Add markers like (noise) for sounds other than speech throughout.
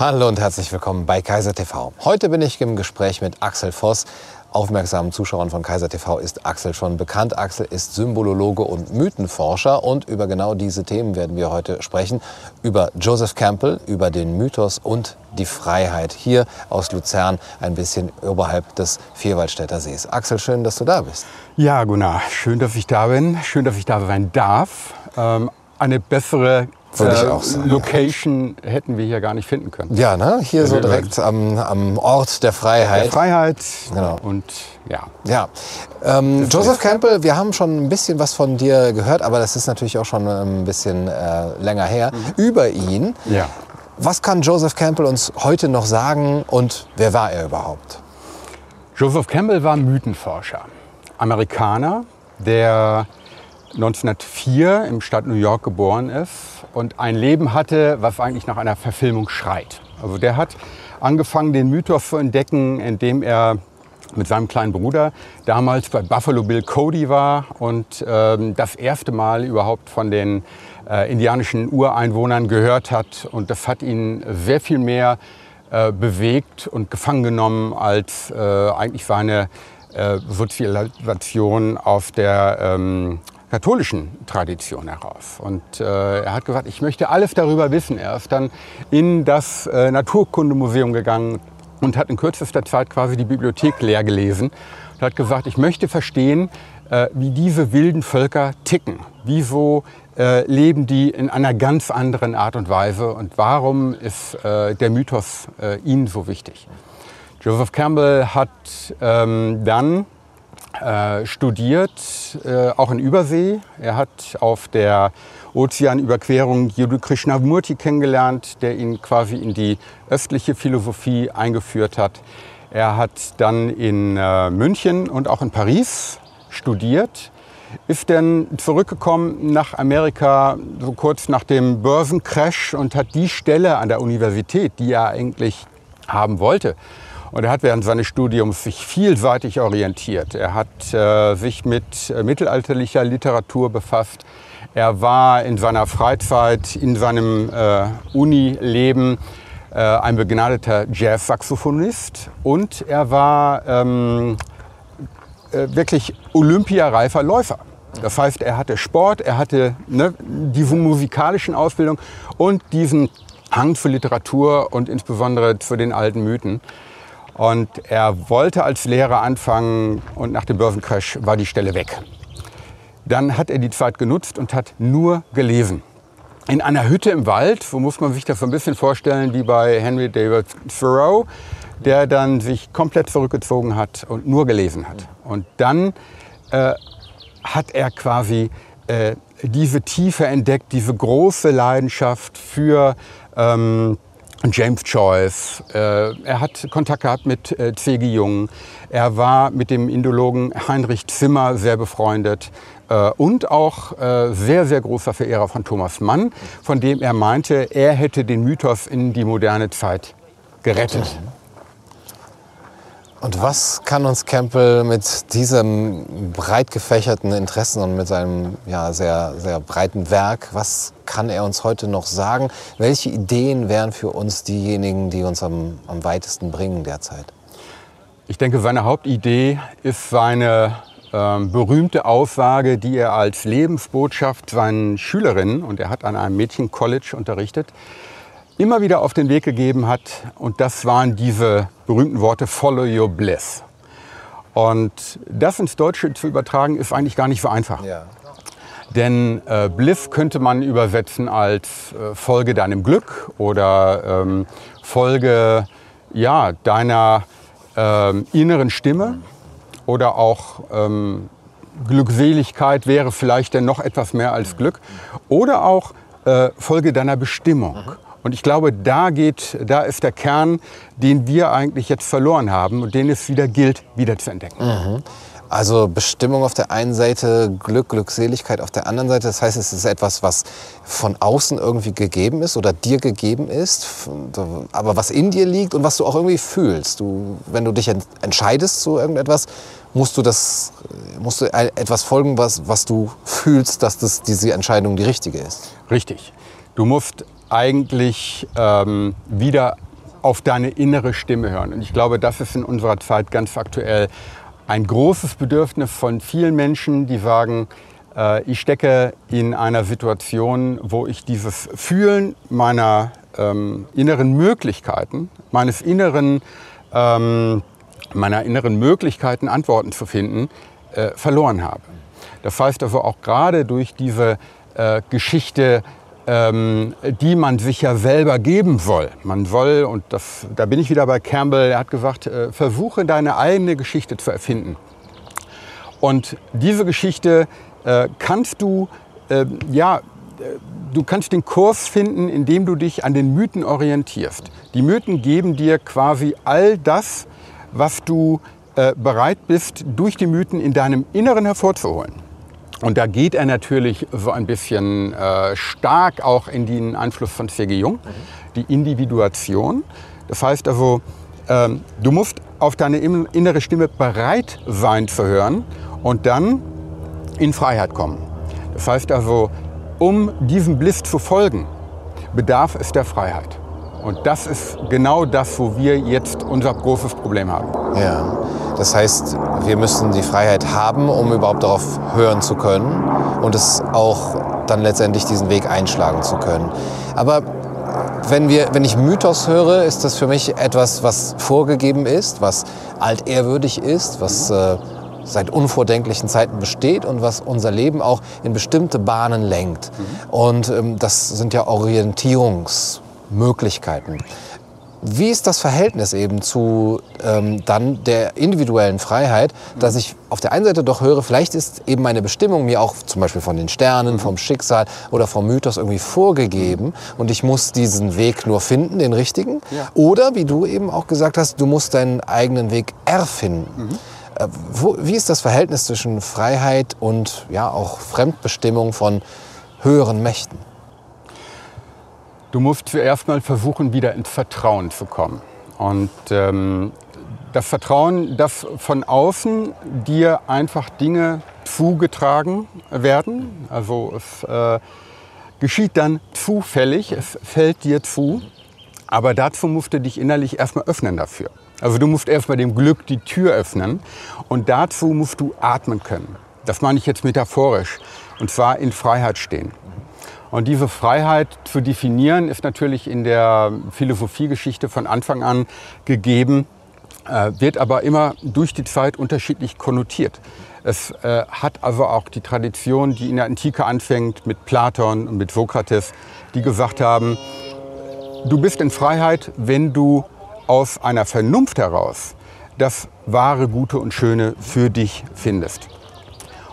Hallo und herzlich willkommen bei Kaiser TV. Heute bin ich im Gespräch mit Axel Voss. Aufmerksamen Zuschauern von Kaiser TV ist Axel schon bekannt. Axel ist Symbolologe und Mythenforscher und über genau diese Themen werden wir heute sprechen. Über Joseph Campbell, über den Mythos und die Freiheit hier aus Luzern, ein bisschen oberhalb des Vierwaldstätter Sees. Axel, schön, dass du da bist. Ja, Gunnar, schön, dass ich da bin. Schön, dass ich da sein darf. Ähm, eine bessere würde ich auch sagen. Location ja. hätten wir hier gar nicht finden können. Ja, ne? hier so direkt am, am Ort der Freiheit. Der Freiheit. Genau. Und ja. Ja. Ähm, Joseph Campbell, wir haben schon ein bisschen was von dir gehört, aber das ist natürlich auch schon ein bisschen äh, länger her. Mhm. Über ihn. Ja. Was kann Joseph Campbell uns heute noch sagen und wer war er überhaupt? Joseph Campbell war Mythenforscher. Amerikaner, der 1904 im Stadt New York geboren ist und ein Leben hatte, was eigentlich nach einer Verfilmung schreit. Also der hat angefangen, den Mythos zu entdecken, indem er mit seinem kleinen Bruder damals bei Buffalo Bill Cody war und ähm, das erste Mal überhaupt von den äh, indianischen Ureinwohnern gehört hat. Und das hat ihn sehr viel mehr äh, bewegt und gefangen genommen als äh, eigentlich seine äh, Sozialisation auf der ähm, katholischen Tradition heraus. Und äh, er hat gesagt, ich möchte alles darüber wissen. Er ist dann in das äh, Naturkundemuseum gegangen und hat in kürzester Zeit quasi die Bibliothek leer gelesen und hat gesagt, ich möchte verstehen, äh, wie diese wilden Völker ticken. Wieso äh, leben die in einer ganz anderen Art und Weise und warum ist äh, der Mythos äh, ihnen so wichtig? Joseph Campbell hat ähm, dann äh, studiert, äh, auch in Übersee. Er hat auf der Ozeanüberquerung Yadu Krishnamurti kennengelernt, der ihn quasi in die östliche Philosophie eingeführt hat. Er hat dann in äh, München und auch in Paris studiert, ist dann zurückgekommen nach Amerika so kurz nach dem Börsencrash und hat die Stelle an der Universität, die er eigentlich haben wollte, und er hat während seines Studiums sich vielseitig orientiert. Er hat äh, sich mit äh, mittelalterlicher Literatur befasst. Er war in seiner Freizeit, in seinem äh, Unileben äh, ein begnadeter Jazz-Saxophonist und er war ähm, äh, wirklich olympiareifer Läufer. Das heißt, er hatte Sport, er hatte ne, diese musikalischen Ausbildung und diesen Hang zur Literatur und insbesondere zu den alten Mythen. Und er wollte als Lehrer anfangen und nach dem Börsencrash war die Stelle weg. Dann hat er die Zeit genutzt und hat nur gelesen. In einer Hütte im Wald, so muss man sich das so ein bisschen vorstellen wie bei Henry David Thoreau, der dann sich komplett zurückgezogen hat und nur gelesen hat. Und dann äh, hat er quasi äh, diese Tiefe entdeckt, diese große Leidenschaft für ähm, James Joyce. Äh, er hat Kontakt gehabt mit äh, C.G. Jung. Er war mit dem Indologen Heinrich Zimmer sehr befreundet äh, und auch sehr, sehr großer Verehrer von Thomas Mann, von dem er meinte, er hätte den Mythos in die moderne Zeit gerettet. Und was kann uns Campbell mit diesem breit gefächerten Interessen und mit seinem ja, sehr, sehr breiten Werk, was kann er uns heute noch sagen? Welche Ideen wären für uns diejenigen, die uns am, am weitesten bringen derzeit? Ich denke, seine Hauptidee ist seine ähm, berühmte Aussage, die er als Lebensbotschaft seinen Schülerinnen, und er hat an einem Mädchencollege unterrichtet, immer wieder auf den Weg gegeben hat. Und das waren diese berühmten Worte Follow your bliss. Und das ins Deutsche zu übertragen, ist eigentlich gar nicht so einfach. Ja. Denn äh, Bliss könnte man übersetzen als äh, Folge deinem Glück oder ähm, Folge ja, deiner ähm, inneren Stimme oder auch ähm, Glückseligkeit wäre vielleicht dann noch etwas mehr als Glück oder auch äh, Folge deiner Bestimmung. Und ich glaube, da geht, da ist der Kern, den wir eigentlich jetzt verloren haben und den es wieder gilt, wieder zu entdecken. Mhm. Also Bestimmung auf der einen Seite, Glück, Glückseligkeit auf der anderen Seite. Das heißt, es ist etwas, was von außen irgendwie gegeben ist oder dir gegeben ist, aber was in dir liegt und was du auch irgendwie fühlst. Du, wenn du dich entscheidest zu irgendetwas, musst du, das, musst du etwas folgen, was, was du fühlst, dass das, diese Entscheidung die richtige ist. Richtig. Du musst eigentlich ähm, wieder auf deine innere Stimme hören. Und ich glaube, das ist in unserer Zeit ganz aktuell ein großes Bedürfnis von vielen Menschen, die sagen, äh, ich stecke in einer Situation, wo ich dieses Fühlen meiner ähm, inneren Möglichkeiten, meines inneren, ähm, meiner inneren Möglichkeiten, Antworten zu finden, äh, verloren habe. Das heißt also auch gerade durch diese äh, Geschichte, ähm, die man sich ja selber geben soll. Man soll, und das, da bin ich wieder bei Campbell, er hat gesagt, äh, versuche deine eigene Geschichte zu erfinden. Und diese Geschichte äh, kannst du, äh, ja, äh, du kannst den Kurs finden, indem du dich an den Mythen orientierst. Die Mythen geben dir quasi all das, was du äh, bereit bist, durch die Mythen in deinem Inneren hervorzuholen. Und da geht er natürlich so ein bisschen äh, stark auch in den Einfluss von C.G. Jung, die Individuation. Das heißt also, ähm, du musst auf deine innere Stimme bereit sein zu hören und dann in Freiheit kommen. Das heißt also, um diesem Bliss zu folgen, bedarf es der Freiheit. Und das ist genau das, wo wir jetzt unser großes Problem haben. Ja, das heißt, wir müssen die Freiheit haben, um überhaupt darauf hören zu können und es auch dann letztendlich diesen Weg einschlagen zu können. Aber wenn, wir, wenn ich Mythos höre, ist das für mich etwas, was vorgegeben ist, was altehrwürdig ist, was äh, seit unvordenklichen Zeiten besteht und was unser Leben auch in bestimmte Bahnen lenkt. Mhm. Und ähm, das sind ja Orientierungsmöglichkeiten. Wie ist das Verhältnis eben zu ähm, dann der individuellen Freiheit, dass ich auf der einen Seite doch höre, vielleicht ist eben meine Bestimmung mir auch zum Beispiel von den Sternen, vom Schicksal oder vom Mythos irgendwie vorgegeben und ich muss diesen Weg nur finden, den richtigen. Ja. Oder wie du eben auch gesagt hast, du musst deinen eigenen Weg erfinden. Mhm. Äh, wo, wie ist das Verhältnis zwischen Freiheit und ja auch Fremdbestimmung von höheren Mächten? Du musst zuerst mal versuchen, wieder ins Vertrauen zu kommen. Und ähm, das Vertrauen, dass von außen dir einfach Dinge zugetragen werden. Also es äh, geschieht dann zufällig, es fällt dir zu. Aber dazu musst du dich innerlich erstmal öffnen dafür. Also du musst erstmal dem Glück die Tür öffnen und dazu musst du atmen können. Das meine ich jetzt metaphorisch. Und zwar in Freiheit stehen. Und diese Freiheit zu definieren ist natürlich in der Philosophiegeschichte von Anfang an gegeben, äh, wird aber immer durch die Zeit unterschiedlich konnotiert. Es äh, hat also auch die Tradition, die in der Antike anfängt mit Platon und mit Sokrates, die gesagt haben, du bist in Freiheit, wenn du aus einer Vernunft heraus das wahre, gute und schöne für dich findest.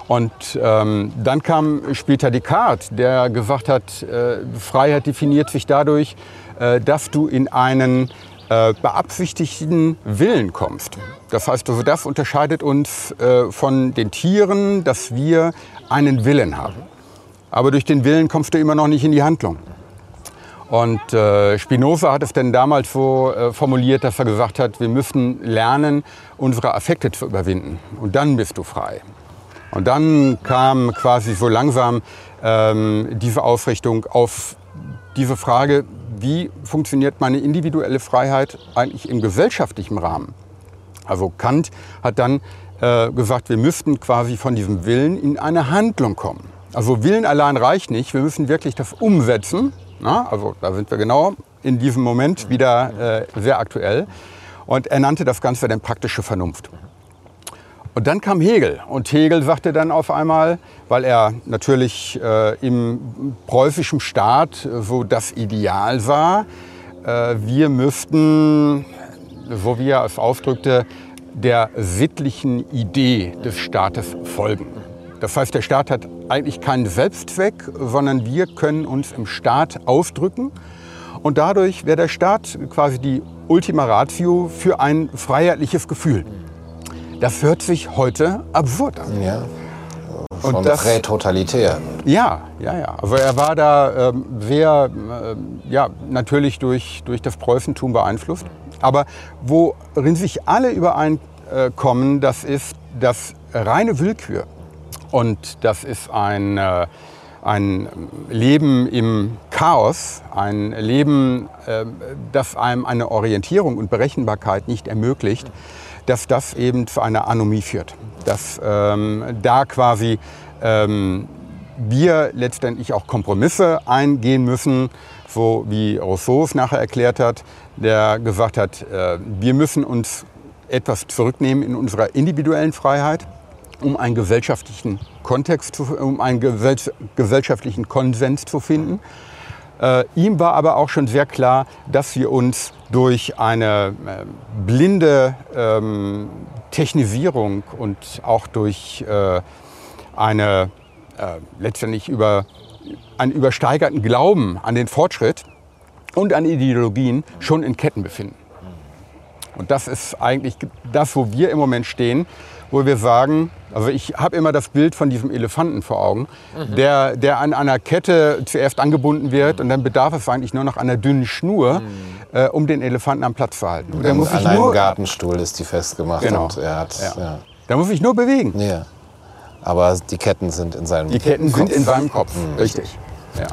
Und ähm, dann kam später Descartes, der gesagt hat, äh, Freiheit definiert sich dadurch, äh, dass du in einen äh, beabsichtigten Willen kommst. Das heißt, also das unterscheidet uns äh, von den Tieren, dass wir einen Willen haben. Aber durch den Willen kommst du immer noch nicht in die Handlung. Und äh, Spinoza hat es denn damals so äh, formuliert, dass er gesagt hat, wir müssen lernen, unsere Affekte zu überwinden. Und dann bist du frei. Und dann kam quasi so langsam ähm, diese Ausrichtung auf diese Frage, wie funktioniert meine individuelle Freiheit eigentlich im gesellschaftlichen Rahmen? Also Kant hat dann äh, gesagt, wir müssten quasi von diesem Willen in eine Handlung kommen. Also Willen allein reicht nicht, wir müssen wirklich das umsetzen na, also da sind wir genau in diesem Moment wieder äh, sehr aktuell. Und er nannte das Ganze dann praktische Vernunft. Und dann kam Hegel. Und Hegel sagte dann auf einmal, weil er natürlich äh, im preußischen Staat so das Ideal sah, äh, wir müssten, so wie er es ausdrückte, der sittlichen Idee des Staates folgen. Das heißt, der Staat hat eigentlich keinen Selbstzweck, sondern wir können uns im Staat ausdrücken. Und dadurch wäre der Staat quasi die Ultima Ratio für ein freiheitliches Gefühl. Das hört sich heute absurd an. Ja. Von und das, prätotalitär. Ja, ja, ja. Also er war da ähm, sehr, äh, ja, natürlich durch, durch das Preußentum beeinflusst. Aber worin sich alle übereinkommen, das ist, dass reine Willkür und das ist ein, äh, ein Leben im Chaos, ein Leben, äh, das einem eine Orientierung und Berechenbarkeit nicht ermöglicht, dass das eben zu einer Anomie führt. Dass ähm, da quasi ähm, wir letztendlich auch Kompromisse eingehen müssen, so wie Rousseau es nachher erklärt hat, der gesagt hat, äh, wir müssen uns etwas zurücknehmen in unserer individuellen Freiheit, um einen gesellschaftlichen Kontext, zu, um einen gesellschaftlichen Konsens zu finden. Äh, ihm war aber auch schon sehr klar, dass wir uns durch eine äh, blinde ähm, Technisierung und auch durch äh, eine äh, letztendlich über einen übersteigerten Glauben an den Fortschritt und an Ideologien schon in Ketten befinden. Und das ist eigentlich das, wo wir im Moment stehen, wo wir sagen, also ich habe immer das Bild von diesem Elefanten vor Augen, mhm. der, der an einer Kette zuerst angebunden wird mhm. und dann bedarf es eigentlich nur noch einer dünnen Schnur, mhm. äh, um den Elefanten am Platz zu halten. Und der muss an einem nur, Gartenstuhl ist die festgemacht genau. und er hat, ja. Ja. Da muss ich nur bewegen. Ja. Aber die Ketten sind in seinem Kopf. Die Ketten Kopf. sind in seinem Kopf, mhm. richtig. Ja.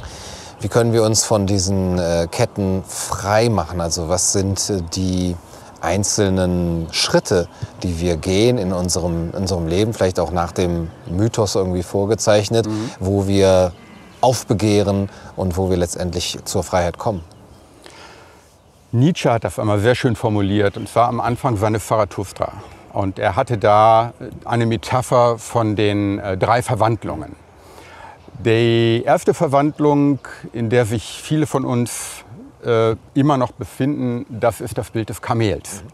Wie können wir uns von diesen äh, Ketten frei machen? Also was sind äh, die einzelnen Schritte, die wir gehen in unserem, in unserem Leben, vielleicht auch nach dem Mythos irgendwie vorgezeichnet, mhm. wo wir aufbegehren und wo wir letztendlich zur Freiheit kommen? Nietzsche hat das einmal sehr schön formuliert, und zwar am Anfang seine Zarathustra. Und er hatte da eine Metapher von den äh, drei Verwandlungen. Die erste Verwandlung, in der sich viele von uns äh, immer noch befinden, das ist das Bild des Kamels.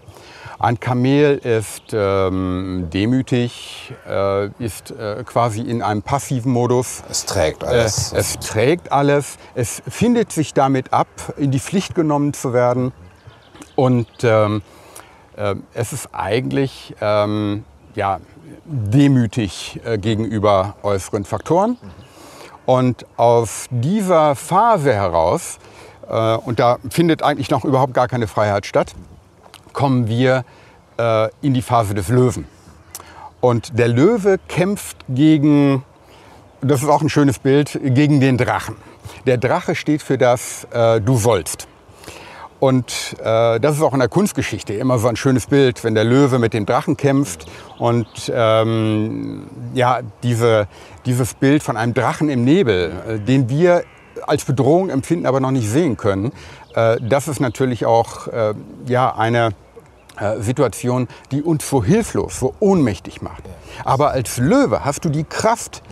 Ein Kamel ist ähm, demütig, äh, ist äh, quasi in einem passiven Modus. Es trägt alles. Äh, es trägt alles. Es findet sich damit ab, in die Pflicht genommen zu werden. Und ähm, äh, es ist eigentlich ähm, ja, demütig äh, gegenüber äußeren Faktoren. Und aus dieser Phase heraus, äh, und da findet eigentlich noch überhaupt gar keine Freiheit statt, kommen wir äh, in die Phase des Löwen. Und der Löwe kämpft gegen, das ist auch ein schönes Bild, gegen den Drachen. Der Drache steht für das äh, Du sollst. Und äh, das ist auch in der Kunstgeschichte immer so ein schönes Bild, wenn der Löwe mit dem Drachen kämpft und ähm, ja, diese, dieses Bild von einem Drachen im Nebel, äh, den wir als Bedrohung empfinden, aber noch nicht sehen können, äh, das ist natürlich auch äh, ja, eine äh, Situation, die uns so hilflos, so ohnmächtig macht. Aber als Löwe hast du die Kraft,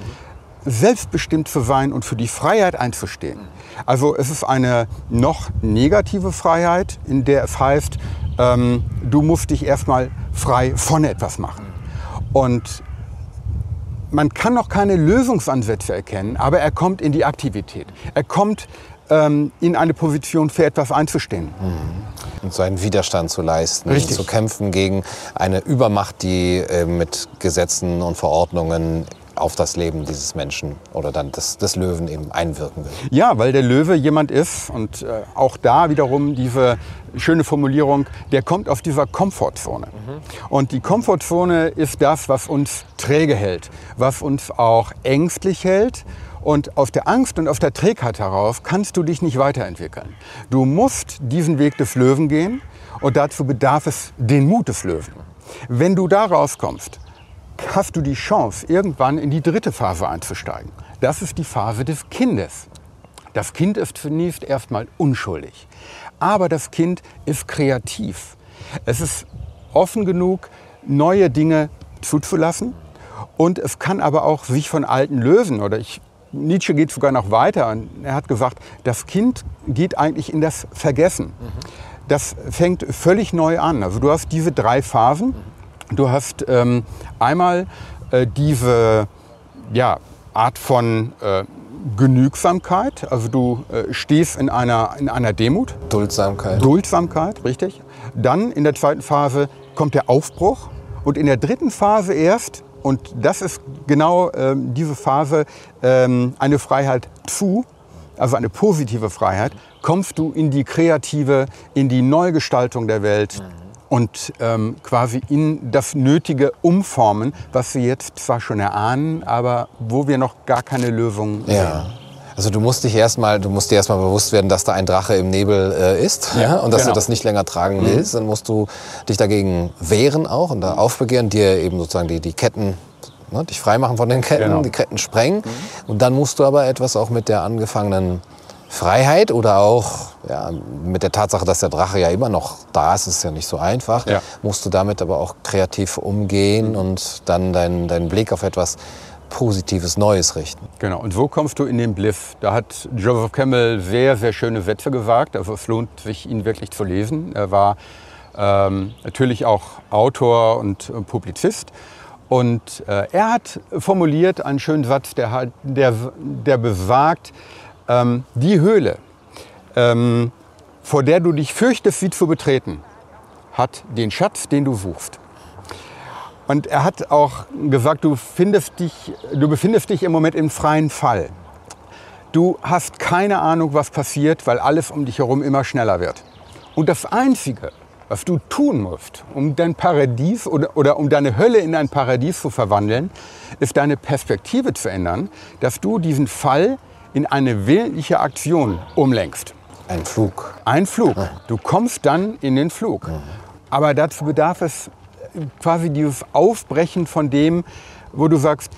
selbstbestimmt zu sein und für die Freiheit einzustehen. Also es ist eine noch negative Freiheit, in der es heißt, ähm, du musst dich erstmal frei von etwas machen. Und man kann noch keine Lösungsansätze erkennen, aber er kommt in die Aktivität. Er kommt ähm, in eine Position für etwas einzustehen. Mhm. Und so einen Widerstand zu leisten, Richtig. zu kämpfen gegen eine Übermacht, die äh, mit Gesetzen und Verordnungen auf das Leben dieses Menschen oder dann des, des Löwen eben einwirken will. Ja, weil der Löwe jemand ist und äh, auch da wiederum diese schöne Formulierung, der kommt aus dieser Komfortzone. Mhm. Und die Komfortzone ist das, was uns träge hält, was uns auch ängstlich hält. Und aus der Angst und aus der Trägheit heraus kannst du dich nicht weiterentwickeln. Du musst diesen Weg des Löwen gehen und dazu bedarf es den Mut des Löwen. Wenn du da rauskommst, hast du die Chance, irgendwann in die dritte Phase einzusteigen. Das ist die Phase des Kindes. Das Kind ist zunächst erstmal unschuldig, aber das Kind ist kreativ. Es ist offen genug, neue Dinge zuzulassen und es kann aber auch sich von alten lösen. Oder ich, Nietzsche geht sogar noch weiter und er hat gesagt, das Kind geht eigentlich in das Vergessen. Das fängt völlig neu an. Also du hast diese drei Phasen. Du hast ähm, einmal äh, diese ja, Art von äh, Genügsamkeit, also du äh, stehst in einer, in einer Demut. Duldsamkeit. Duldsamkeit, richtig. Dann in der zweiten Phase kommt der Aufbruch und in der dritten Phase erst, und das ist genau ähm, diese Phase, ähm, eine Freiheit zu, also eine positive Freiheit, kommst du in die kreative, in die Neugestaltung der Welt. Mhm und ähm, quasi in das nötige Umformen, was wir jetzt zwar schon erahnen, aber wo wir noch gar keine Lösung ja. sehen. Also du musst dich erstmal, du musst dir erstmal bewusst werden, dass da ein Drache im Nebel äh, ist ja, und dass genau. du das nicht länger tragen mhm. willst. Dann musst du dich dagegen wehren auch und da aufbegehren, dir eben sozusagen die, die Ketten ne, dich freimachen von den Ketten, genau. die Ketten sprengen. Mhm. Und dann musst du aber etwas auch mit der angefangenen Freiheit oder auch ja, mit der Tatsache, dass der Drache ja immer noch da ist, ist ja nicht so einfach, ja. musst du damit aber auch kreativ umgehen mhm. und dann deinen dein Blick auf etwas Positives, Neues richten. Genau. Und wo kommst du in den Bliff? Da hat Joseph Campbell sehr, sehr schöne Sätze gewagt. Also es lohnt sich, ihn wirklich zu lesen. Er war ähm, natürlich auch Autor und äh, Publizist. Und äh, er hat formuliert einen schönen Satz, der, der, der besagt, ähm, die Höhle, ähm, vor der du dich fürchtest, sie zu betreten, hat den Schatz, den du suchst. Und er hat auch gesagt, du, findest dich, du befindest dich im Moment im freien Fall. Du hast keine Ahnung, was passiert, weil alles um dich herum immer schneller wird. Und das Einzige, was du tun musst, um dein Paradies oder, oder um deine Hölle in ein Paradies zu verwandeln, ist deine Perspektive zu ändern, dass du diesen Fall in eine willentliche Aktion umlenkst. Ein Flug. Ein Flug. Du kommst dann in den Flug. Aber dazu bedarf es quasi dieses Aufbrechen von dem, wo du sagst,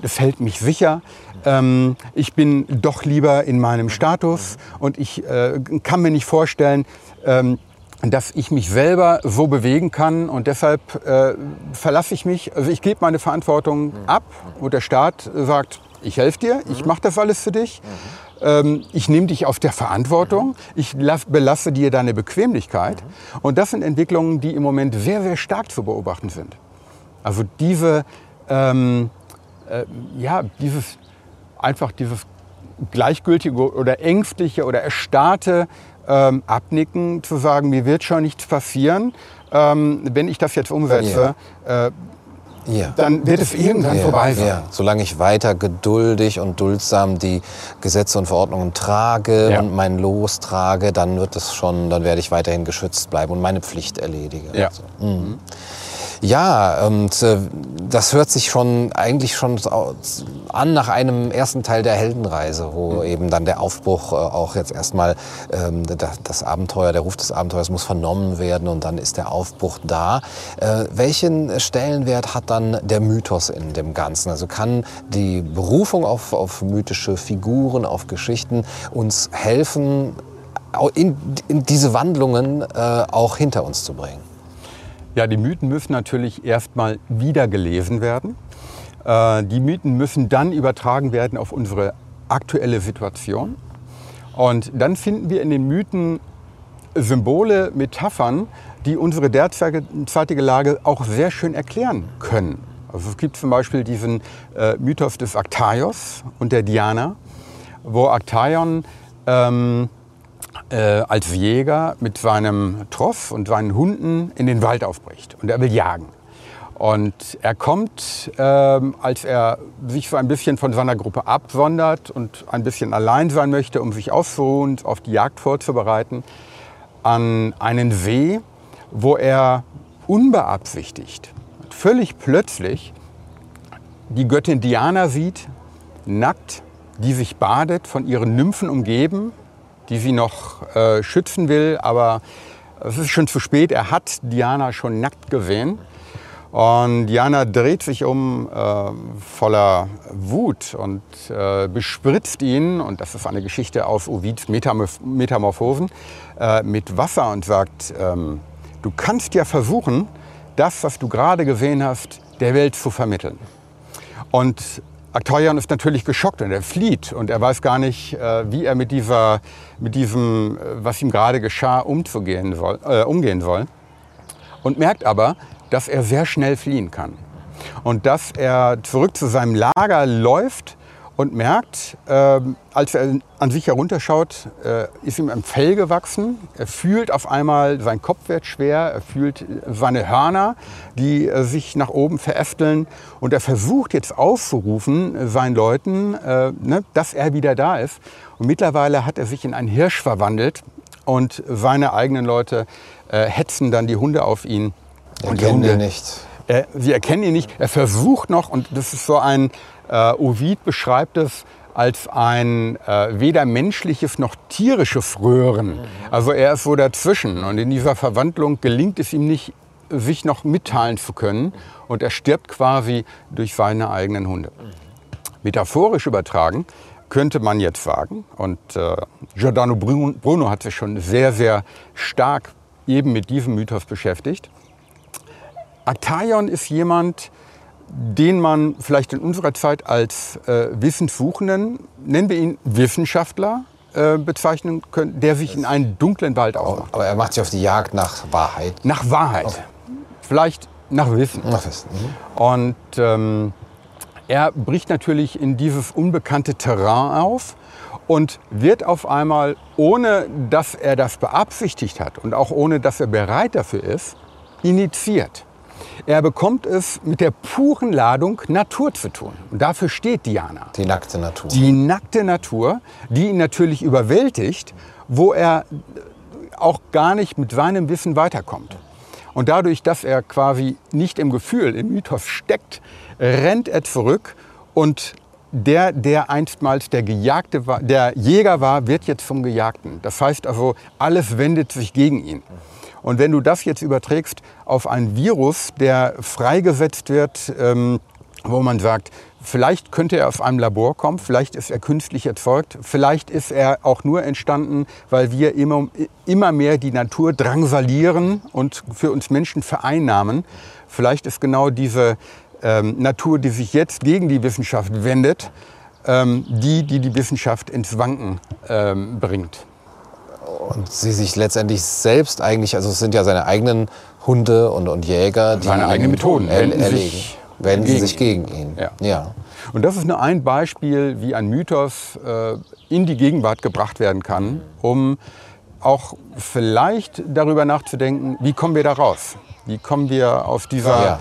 das hält mich sicher. Ähm, ich bin doch lieber in meinem Status und ich äh, kann mir nicht vorstellen, ähm, dass ich mich selber so bewegen kann und deshalb äh, verlasse ich mich, also ich gebe meine Verantwortung ab und der Staat sagt, ich helfe dir, ich mache das alles für dich, ähm, ich nehme dich auf der Verantwortung, ich belasse dir deine Bequemlichkeit und das sind Entwicklungen, die im Moment sehr, sehr stark zu beobachten sind. Also diese, ähm, äh, ja, dieses, einfach dieses gleichgültige oder ängstliche oder erstarrte ähm, abnicken, zu sagen, mir wird schon nichts passieren, ähm, wenn ich das jetzt umsetze. Ja. Äh, ja. dann wird es irgendwann ja, vorbei sein. Ja. Solange ich weiter geduldig und duldsam die Gesetze und Verordnungen trage ja. und mein Los trage, dann wird es schon, dann werde ich weiterhin geschützt bleiben und meine Pflicht erledigen. Ja. Also, mhm. Ja, und äh, das hört sich schon eigentlich schon an nach einem ersten Teil der Heldenreise, wo mhm. eben dann der Aufbruch äh, auch jetzt erstmal ähm, das Abenteuer, der Ruf des Abenteuers muss vernommen werden und dann ist der Aufbruch da. Äh, welchen Stellenwert hat dann der Mythos in dem Ganzen? Also kann die Berufung auf, auf mythische Figuren, auf Geschichten uns helfen, in, in diese Wandlungen äh, auch hinter uns zu bringen? Ja, die Mythen müssen natürlich erstmal wieder gelesen werden. Äh, die Mythen müssen dann übertragen werden auf unsere aktuelle Situation. Und dann finden wir in den Mythen Symbole, Metaphern, die unsere derzeitige Lage auch sehr schön erklären können. Also es gibt zum Beispiel diesen äh, Mythos des Aktaios und der Diana, wo Aktaion ähm, äh, als Jäger mit seinem Tross und seinen Hunden in den Wald aufbricht und er will jagen. Und er kommt, äh, als er sich so ein bisschen von seiner Gruppe absondert und ein bisschen allein sein möchte, um sich auszuruhen auf die Jagd vorzubereiten, an einen See, wo er unbeabsichtigt, völlig plötzlich die Göttin Diana sieht, nackt, die sich badet, von ihren Nymphen umgeben die sie noch äh, schützen will. Aber es ist schon zu spät. Er hat Diana schon nackt gesehen. Und Diana dreht sich um äh, voller Wut und äh, bespritzt ihn, und das ist eine Geschichte aus Ovids Metamorph Metamorphosen, äh, mit Wasser und sagt, ähm, du kannst ja versuchen, das, was du gerade gesehen hast, der Welt zu vermitteln. Und Aktorian ist natürlich geschockt und er flieht und er weiß gar nicht, äh, wie er mit, dieser, mit diesem, äh, was ihm gerade geschah, umzugehen soll, äh, umgehen soll. Und merkt aber, dass er sehr schnell fliehen kann. Und dass er zurück zu seinem Lager läuft und merkt, äh, als er an sich herunterschaut, äh, ist ihm ein Fell gewachsen. Er fühlt auf einmal, sein Kopf wird schwer, er fühlt seine Hörner, die äh, sich nach oben verästeln. Und er versucht jetzt auszurufen äh, seinen Leuten, äh, ne, dass er wieder da ist. Und mittlerweile hat er sich in einen Hirsch verwandelt und seine eigenen Leute äh, hetzen dann die Hunde auf ihn. Und die Hunde nicht. sie erkennen ihn nicht. Er versucht noch, und das ist so ein, äh, Ovid beschreibt es als ein äh, weder menschliches noch tierisches Röhren. Also er ist so dazwischen. Und in dieser Verwandlung gelingt es ihm nicht, sich noch mitteilen zu können. Und er stirbt quasi durch seine eigenen Hunde. Metaphorisch übertragen könnte man jetzt sagen, und äh, Giordano Bruno hat sich schon sehr, sehr stark eben mit diesem Mythos beschäftigt. Aktaion ist jemand, den man vielleicht in unserer Zeit als äh, Wissenssuchenden, nennen wir ihn Wissenschaftler, äh, bezeichnen können, der sich in einen dunklen Wald aufmacht. Aber er macht sich auf die Jagd nach Wahrheit. Nach Wahrheit. Okay. Vielleicht nach Wissen. Nach Wissen. Mhm. Und ähm, er bricht natürlich in dieses unbekannte Terrain auf und wird auf einmal, ohne dass er das beabsichtigt hat und auch ohne dass er bereit dafür ist, initiiert. Er bekommt es mit der puren Ladung Natur zu tun. Und dafür steht Diana. Die nackte Natur. Die nackte Natur, die ihn natürlich überwältigt, wo er auch gar nicht mit seinem Wissen weiterkommt. Und dadurch, dass er quasi nicht im Gefühl, im Mythos steckt, rennt er zurück und der, der einstmals der, Gejagte war, der Jäger war, wird jetzt zum Gejagten. Das heißt also, alles wendet sich gegen ihn. Und wenn du das jetzt überträgst auf ein Virus, der freigesetzt wird, ähm, wo man sagt, vielleicht könnte er aus einem Labor kommen, vielleicht ist er künstlich erzeugt, vielleicht ist er auch nur entstanden, weil wir immer, immer mehr die Natur drangsalieren und für uns Menschen vereinnahmen. Vielleicht ist genau diese ähm, Natur, die sich jetzt gegen die Wissenschaft wendet, ähm, die, die die Wissenschaft ins Wanken ähm, bringt. Und sie sich letztendlich selbst eigentlich, also es sind ja seine eigenen Hunde und, und Jäger, die seine eigenen Methoden er, erlegen, sich wenden gegen sich gegen ihn. Ja. ja. Und das ist nur ein Beispiel, wie ein Mythos äh, in die Gegenwart gebracht werden kann, um auch vielleicht darüber nachzudenken, wie kommen wir da raus? Wie kommen wir auf dieser ja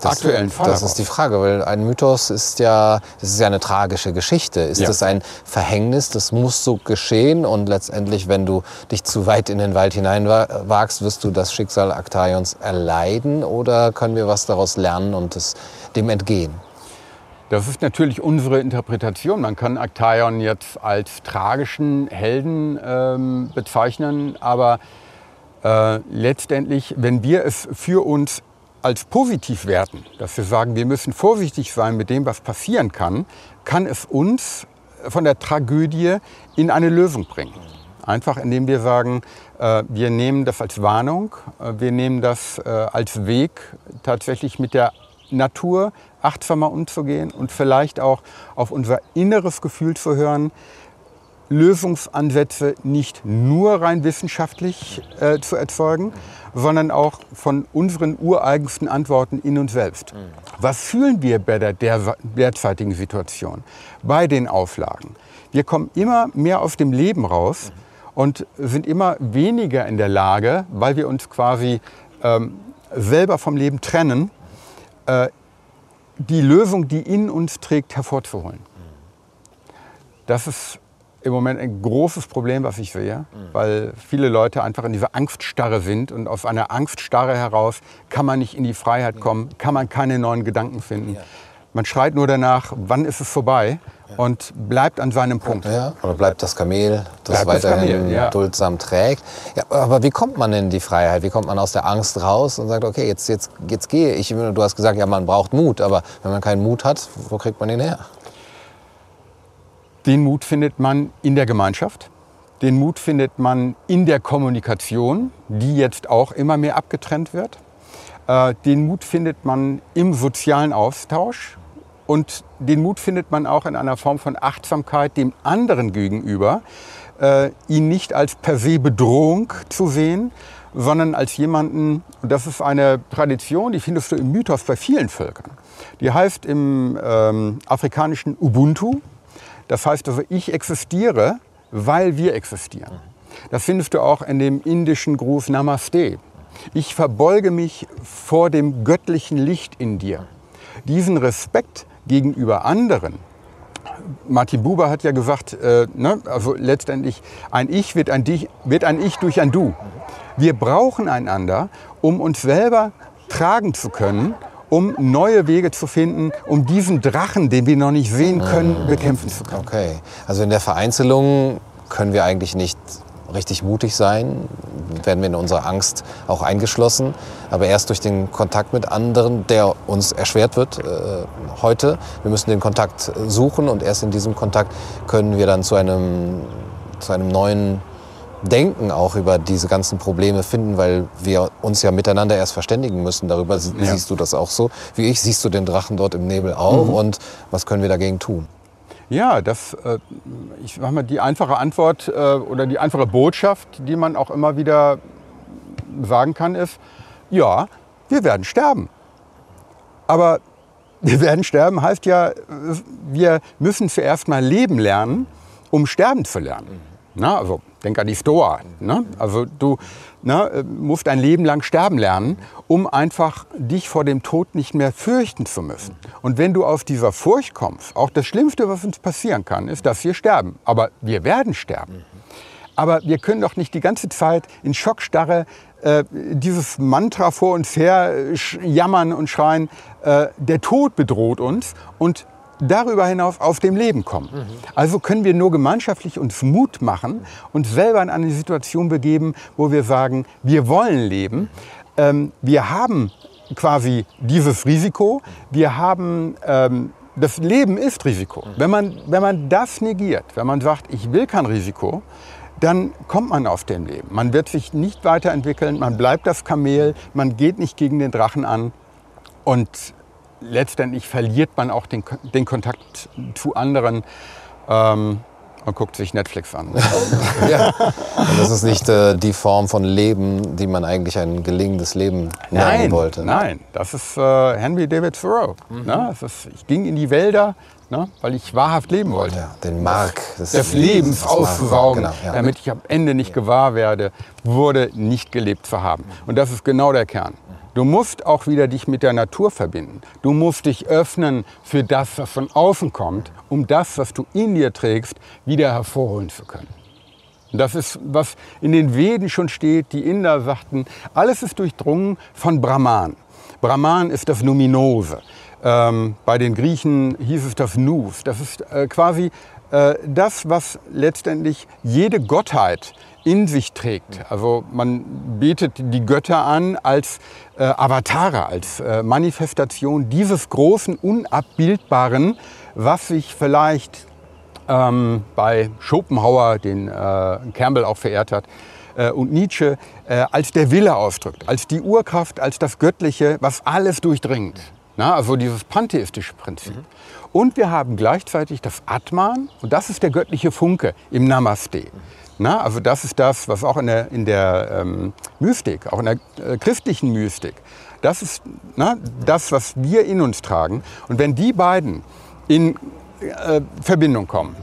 das, aktuellen Fall. Das ist die Frage, weil ein Mythos ist ja, das ist ja eine tragische Geschichte. Ist ja. das ein Verhängnis? Das muss so geschehen und letztendlich, wenn du dich zu weit in den Wald hineinwagst, wirst du das Schicksal Aktaions erleiden oder können wir was daraus lernen und es, dem entgehen? Das ist natürlich unsere Interpretation. Man kann Aktaion jetzt als tragischen Helden ähm, bezeichnen, aber äh, letztendlich, wenn wir es für uns als positiv werten, dass wir sagen, wir müssen vorsichtig sein mit dem, was passieren kann, kann es uns von der Tragödie in eine Lösung bringen. Einfach indem wir sagen, äh, wir nehmen das als Warnung, äh, wir nehmen das äh, als Weg, tatsächlich mit der Natur achtsamer umzugehen und vielleicht auch auf unser inneres Gefühl zu hören, Lösungsansätze nicht nur rein wissenschaftlich äh, zu erzeugen, sondern auch von unseren ureigensten Antworten in uns selbst. Mhm. Was fühlen wir bei der, der derzeitigen Situation, bei den Auflagen? Wir kommen immer mehr aus dem Leben raus mhm. und sind immer weniger in der Lage, weil wir uns quasi ähm, selber vom Leben trennen, äh, die Lösung, die in uns trägt, hervorzuholen. Mhm. Das ist im Moment ein großes Problem, was ich sehe, weil viele Leute einfach in dieser Angststarre sind und aus einer Angststarre heraus kann man nicht in die Freiheit kommen, kann man keine neuen Gedanken finden. Man schreit nur danach, wann ist es vorbei und bleibt an seinem Punkt. Ja, oder bleibt das Kamel, das bleibt weiterhin das Kamel, ja. duldsam trägt. Ja, aber wie kommt man in die Freiheit? Wie kommt man aus der Angst raus und sagt, okay, jetzt, jetzt, jetzt gehe ich. Du hast gesagt, ja, man braucht Mut, aber wenn man keinen Mut hat, wo kriegt man den her? Den Mut findet man in der Gemeinschaft. Den Mut findet man in der Kommunikation, die jetzt auch immer mehr abgetrennt wird. Äh, den Mut findet man im sozialen Austausch. Und den Mut findet man auch in einer Form von Achtsamkeit dem anderen gegenüber, äh, ihn nicht als per se Bedrohung zu sehen, sondern als jemanden, und das ist eine Tradition, die findest du im Mythos bei vielen Völkern. Die heißt im ähm, afrikanischen Ubuntu, das heißt also, ich existiere, weil wir existieren. Das findest du auch in dem indischen Gruß Namaste. Ich verbeuge mich vor dem göttlichen Licht in dir. Diesen Respekt gegenüber anderen, Martin Buber hat ja gesagt, äh, ne, also letztendlich ein Ich wird ein, Dich, wird ein Ich durch ein Du. Wir brauchen einander, um uns selber tragen zu können um neue Wege zu finden, um diesen Drachen, den wir noch nicht sehen können, bekämpfen zu können. Okay, also in der Vereinzelung können wir eigentlich nicht richtig mutig sein, werden wir in unserer Angst auch eingeschlossen. Aber erst durch den Kontakt mit anderen, der uns erschwert wird äh, heute. Wir müssen den Kontakt suchen und erst in diesem Kontakt können wir dann zu einem, zu einem neuen Denken auch über diese ganzen Probleme finden, weil wir uns ja miteinander erst verständigen müssen darüber. Sie- Ja. Siehst du das auch so wie ich? Siehst du den Drachen dort im Nebel auch? Und was können wir dagegen tun? Ja, das, äh, ich sag mal, die einfache Antwort äh, oder die einfache Botschaft, die man auch immer wieder sagen kann, ist, ja, wir werden sterben. Aber wir werden sterben heißt ja, wir müssen zuerst mal leben lernen, um sterben zu lernen. Na, also denk an die Stoa. Ne? Also du na, äh, musst ein Leben lang sterben lernen, um einfach dich vor dem Tod nicht mehr fürchten zu müssen. Und wenn du auf dieser Furcht kommst, auch das Schlimmste, was uns passieren kann, ist, dass wir sterben. Aber wir werden sterben. Aber wir können doch nicht die ganze Zeit in Schockstarre äh, dieses Mantra vor uns her äh, jammern und schreien, äh, der Tod bedroht uns und darüber hinaus auf dem Leben kommen. Also können wir nur gemeinschaftlich uns Mut machen und selber in eine Situation begeben, wo wir sagen, wir wollen leben. Ähm, wir haben quasi dieses Risiko. Wir haben ähm, das Leben ist Risiko. Wenn man, wenn man das negiert, wenn man sagt, ich will kein Risiko, dann kommt man auf dem Leben. Man wird sich nicht weiterentwickeln, man bleibt das Kamel, man geht nicht gegen den Drachen an und letztendlich verliert man auch den, den Kontakt zu anderen. Ähm, man guckt sich Netflix an. (laughs) Ja. Und das ist nicht äh, die Form von Leben, die man eigentlich ein gelingendes Leben lernen Nein, wollte. ne? nein, das ist äh, Henry David Thoreau. Ne? Das ist, ich ging in die Wälder, ne? weil ich wahrhaft leben wollte. Ja, den Mark des, des Lebens das aufzusaugen, Genau, ja. damit ich am Ende nicht gewahr werde, wurde nicht gelebt zu haben. Und das ist genau der Kern. Du musst auch wieder dich mit der Natur verbinden. Du musst dich öffnen für das, was von außen kommt, um das, was du in dir trägst, wieder hervorholen zu können. Und Das ist, was in den Veden schon steht. Die Inder sagten, alles ist durchdrungen von Brahman. Brahman ist das Numinose. Ähm, bei den Griechen hieß es das Nous. Das ist äh, quasi das, was letztendlich jede Gottheit in sich trägt. Also man betet die Götter an als äh, Avatare, als äh, Manifestation dieses großen, unabbildbaren, was sich vielleicht ähm, bei Schopenhauer, den äh, Campbell auch verehrt hat, äh, und Nietzsche äh, als der Wille ausdrückt, als die Urkraft, als das Göttliche, was alles durchdringt. Na, also dieses pantheistische Prinzip. Und wir haben gleichzeitig das Atman, und das ist der göttliche Funke im Namaste. Na, also das ist das, was auch in der, in der ähm, Mystik, auch in der äh, christlichen Mystik, das ist na, das, was wir in uns tragen. Und wenn die beiden in äh, Verbindung kommen,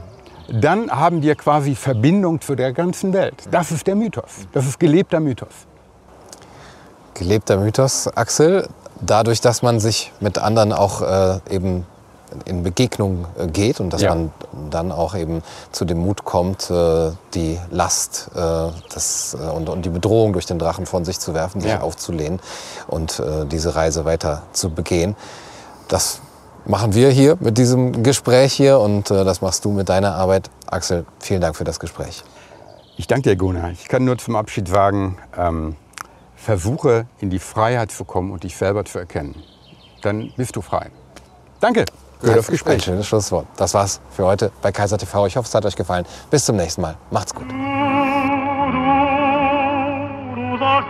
dann haben wir quasi Verbindung zu der ganzen Welt. Das ist der Mythos. Das ist gelebter Mythos. Gelebter Mythos, Axel. Dadurch, dass man sich mit anderen auch äh, eben in Begegnung äh, geht und dass Ja. man dann auch eben zu dem Mut kommt, äh, die Last äh, das, und, und die Bedrohung durch den Drachen von sich zu werfen, sich Ja. aufzulehnen und diese Reise weiter zu begehen. Das machen wir hier mit diesem Gespräch hier und das machst du mit deiner Arbeit. Axel, vielen Dank für das Gespräch. Ich danke dir, Gunnar. Ich kann nur zum Abschied sagen, ähm, versuche in die Freiheit zu kommen und dich selber zu erkennen. Dann bist du frei. Danke für das Ein Gespräch. schönes Schlusswort. Das war's für heute bei Kaiser TV. Ich hoffe, es hat euch gefallen. Bis zum nächsten Mal. Macht's gut. Du, du sollst